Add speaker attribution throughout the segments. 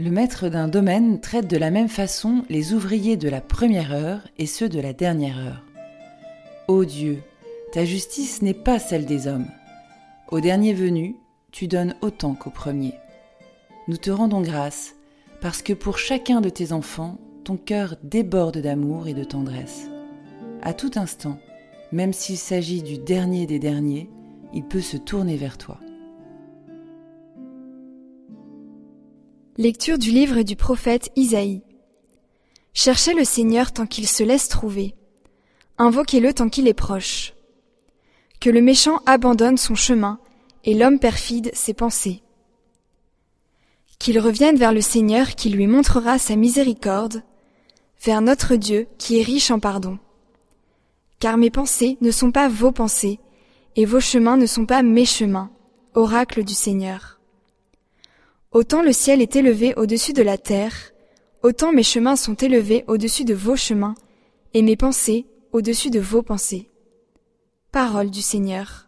Speaker 1: Le maître d'un domaine traite de la même façon les ouvriers de la première heure et ceux de la dernière heure. Ô Dieu, ta justice n'est pas celle des hommes. Au dernier venu, tu donnes autant qu'au premier. Nous te rendons grâce, parce que pour chacun de tes enfants, ton cœur déborde d'amour et de tendresse. À tout instant, même s'il s'agit du dernier des derniers, il peut se tourner vers toi.
Speaker 2: Lecture du livre du prophète Isaïe. Cherchez le Seigneur tant qu'il se laisse trouver. Invoquez-le tant qu'il est proche. Que le méchant abandonne son chemin et l'homme perfide ses pensées. Qu'il revienne vers le Seigneur qui lui montrera sa miséricorde, vers notre Dieu qui est riche en pardon. Car mes pensées ne sont pas vos pensées, et vos chemins ne sont pas mes chemins, oracle du Seigneur. Autant le ciel est élevé au-dessus de la terre, autant mes chemins sont élevés au-dessus de vos chemins, et mes pensées au-dessus de vos pensées. Parole du Seigneur.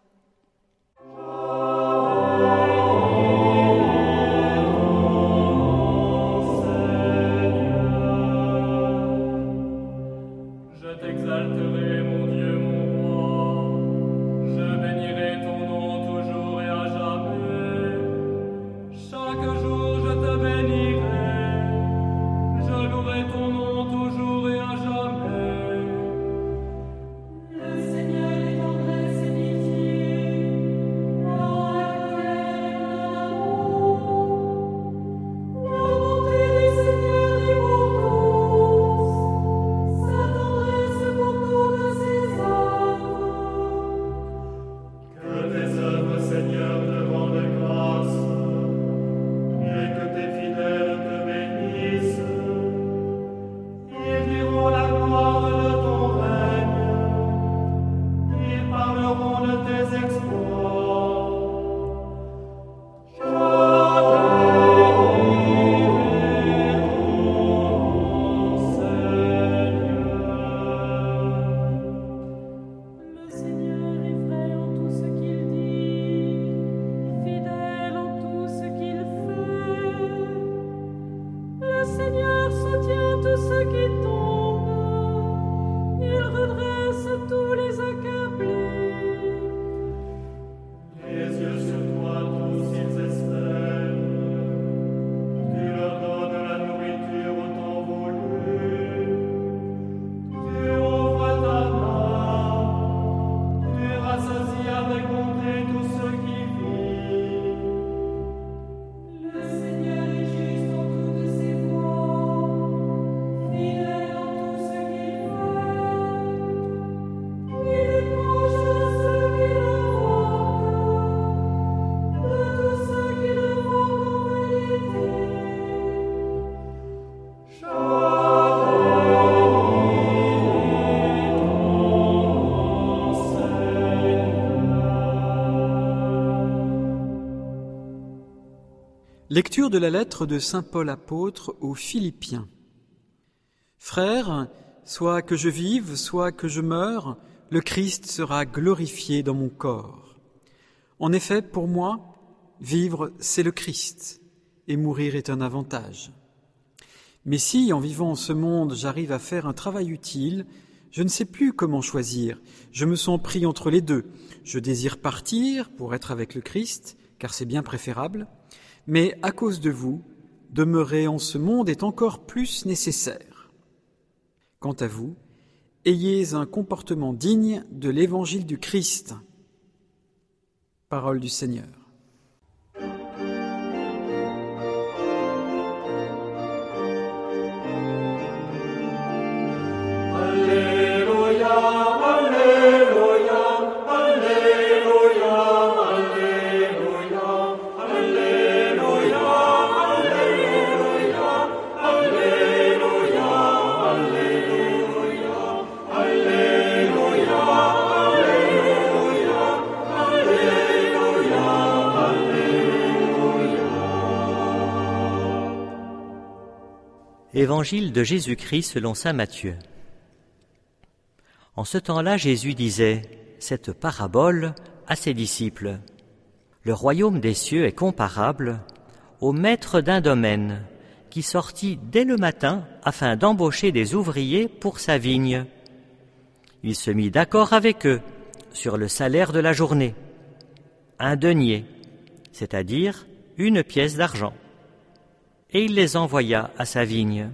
Speaker 3: Lecture de la lettre de Saint Paul apôtre aux Philippiens. Frères, soit que je vive, soit que je meure, le Christ sera glorifié dans mon corps. En effet, pour moi, vivre, c'est le Christ, et mourir est un avantage. Mais si, en vivant en ce monde, j'arrive à faire un travail utile, je ne sais plus comment choisir. Je me sens pris entre les deux. Je désire partir pour être avec le Christ, car c'est bien préférable, mais à cause de vous, demeurer en ce monde est encore plus nécessaire. Quant à vous, ayez un comportement digne de l'évangile du Christ. Parole du Seigneur.
Speaker 4: Évangile de Jésus-Christ selon Saint Matthieu. En ce temps-là, Jésus disait cette parabole à ses disciples. Le royaume des cieux est comparable au maître d'un domaine qui sortit dès le matin afin d'embaucher des ouvriers pour sa vigne. Il se mit d'accord avec eux sur le salaire de la journée, un denier, c'est-à-dire une pièce d'argent, et il les envoya à sa vigne.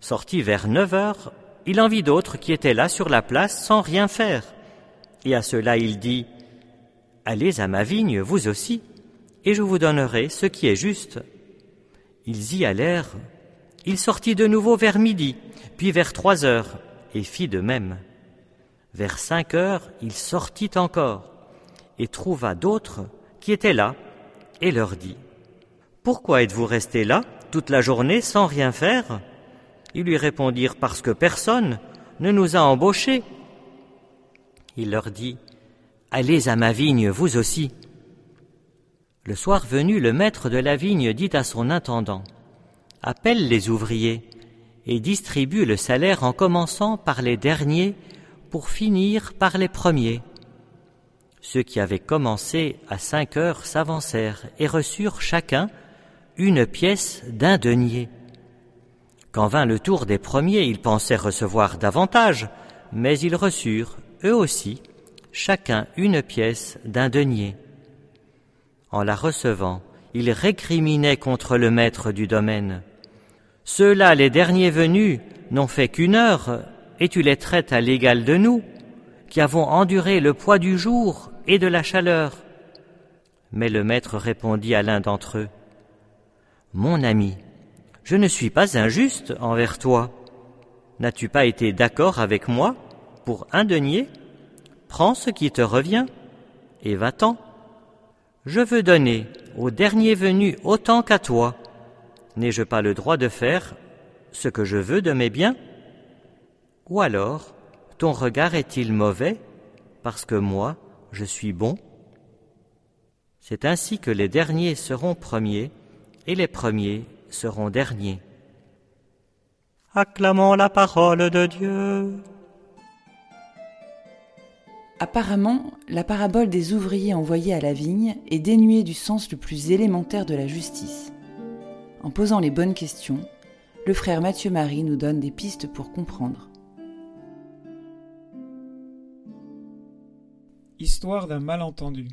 Speaker 4: Sorti vers neuf heures, il en vit d'autres qui étaient là sur la place sans rien faire. Et à cela il dit, Allez à ma vigne, vous aussi, et je vous donnerai ce qui est juste. Ils y allèrent. Il sortit de nouveau vers midi, puis vers trois heures, et fit de même. Vers cinq heures, il sortit encore, et trouva d'autres qui étaient là, et leur dit, Pourquoi êtes-vous restés là toute la journée sans rien faire? Ils lui répondirent, Parce que personne ne nous a embauchés. Il leur dit, Allez à ma vigne, vous aussi. Le soir venu, le maître de la vigne dit à son intendant, Appelle les ouvriers et distribue le salaire en commençant par les derniers pour finir par les premiers. Ceux qui avaient commencé à cinq heures s'avancèrent et reçurent chacun une pièce d'un denier. Quand vint le tour des premiers, ils pensaient recevoir davantage, mais ils reçurent, eux aussi, chacun une pièce d'un denier. En la recevant, ils récriminaient contre le maître du domaine. Ceux-là, les derniers venus, n'ont fait qu'une heure, et tu les traites à l'égal de nous, qui avons enduré le poids du jour et de la chaleur. Mais le maître répondit à l'un d'entre eux, Mon ami, je ne suis pas injuste envers toi. N'as-tu pas été d'accord avec moi pour un denier? Prends ce qui te revient et va-t'en. Je veux donner au dernier venu autant qu'à toi. N'ai-je pas le droit de faire ce que je veux de mes biens? Ou alors, ton regard est-il mauvais parce que moi, je suis bon? C'est ainsi que les derniers seront premiers et les premiers seront derniers. Acclamons la parole de Dieu.
Speaker 1: Apparemment, la parabole des ouvriers envoyés à la vigne est dénuée du sens le plus élémentaire de la justice. En posant les bonnes questions, le frère Mathieu Marie nous donne des pistes pour comprendre.
Speaker 5: Histoire d'un malentendu.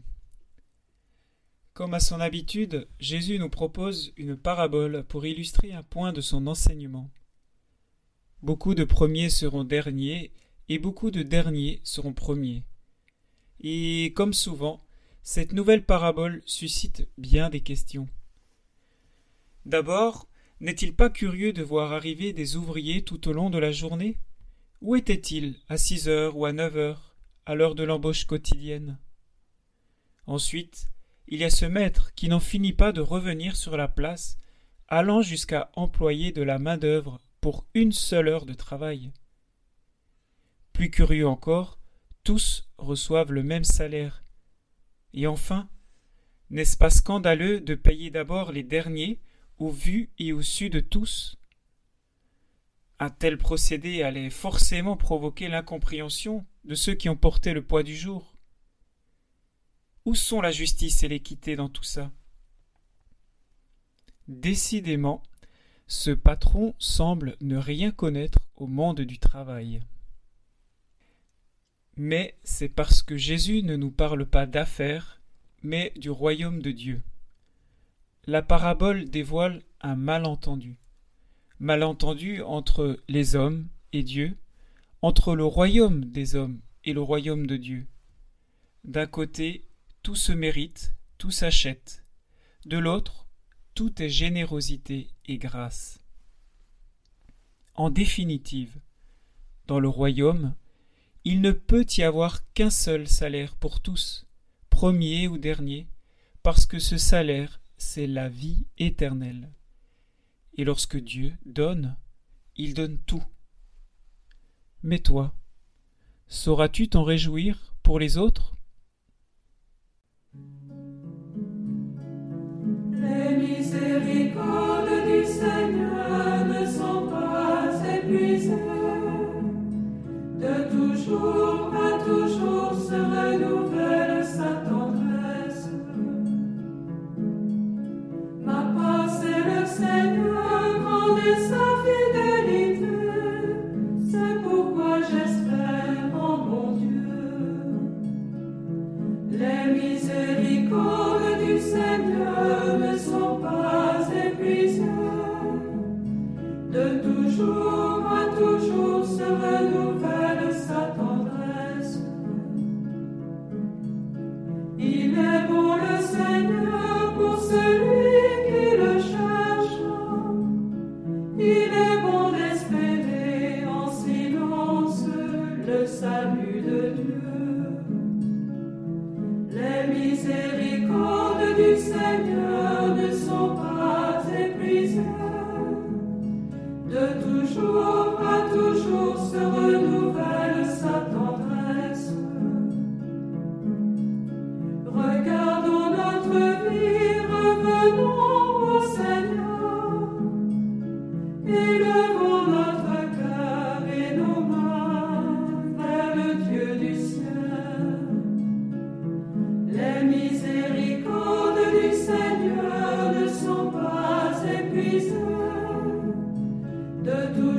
Speaker 5: Comme à son habitude, Jésus nous propose une parabole pour illustrer un point de son enseignement. Beaucoup de premiers seront derniers et beaucoup de derniers seront premiers. Et comme souvent, cette nouvelle parabole suscite bien des questions. D'abord, n'est-il pas curieux de voir arriver des ouvriers tout au long de la journée? Où étaient-ils à six heures ou à neuf heures, à l'heure de l'embauche quotidienne? Ensuite, il y a ce maître qui n'en finit pas de revenir sur la place, allant jusqu'à employer de la main-d'œuvre pour une seule heure de travail. Plus curieux encore, tous reçoivent le même salaire. Et enfin, n'est-ce pas scandaleux de payer d'abord les derniers au vu et au su de tous? Un tel procédé allait forcément provoquer l'incompréhension de ceux qui ont porté le poids du jour. Où sont la justice et l'équité dans tout ça? Décidément, ce patron semble ne rien connaître au monde du travail mais c'est parce que Jésus ne nous parle pas d'affaires, mais du royaume de Dieu. La parabole dévoile un malentendu. Malentendu entre les hommes et Dieu, entre le royaume des hommes et le royaume de Dieu. D'un côté, tout se mérite, tout s'achète. De l'autre, tout est générosité et grâce. En définitive, dans le royaume, il ne peut y avoir qu'un seul salaire pour tous, premier ou dernier, parce que ce salaire, c'est la vie éternelle. Et lorsque Dieu donne, il donne tout. Mais toi, sauras-tu t'en réjouir pour les autres?
Speaker 6: Les miséricordes du Seigneur ne sont pas épuisées. De toujours à toujours se renouvelle sa tendresse. Ma pensée le Seigneur
Speaker 5: toujours,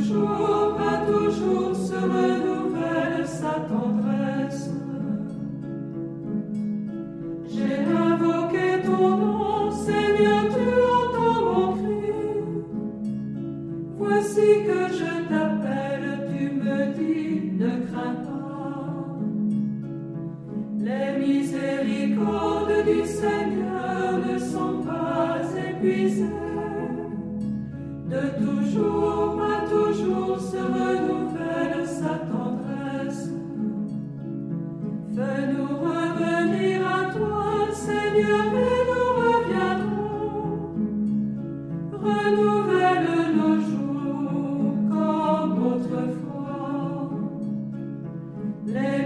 Speaker 5: toujours à toujours se renouvelle sa tendresse. J'ai invoqué ton nom, Seigneur, tu entends mon cri. Voici que je t'appelle, tu me dis, ne crains pas. Les miséricordes du Seigneur ne sont pas épuisées. De toujours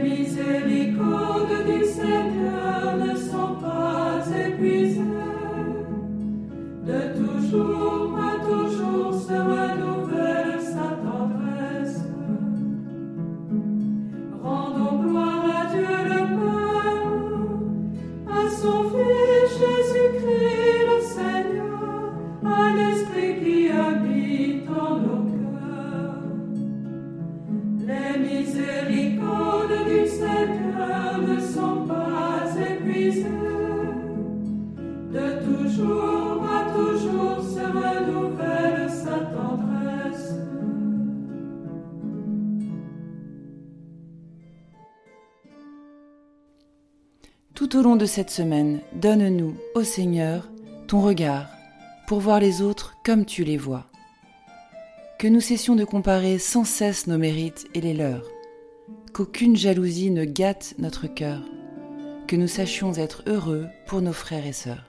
Speaker 5: miséricordes du Seigneur ne sont pas épuisées.
Speaker 1: Tout au long de cette semaine, donne-nous, ô Seigneur, ton regard pour voir les autres comme tu les vois. Que nous cessions de comparer sans cesse nos mérites et les leurs. Qu'aucune jalousie ne gâte notre cœur. Que nous sachions être heureux pour nos frères et sœurs.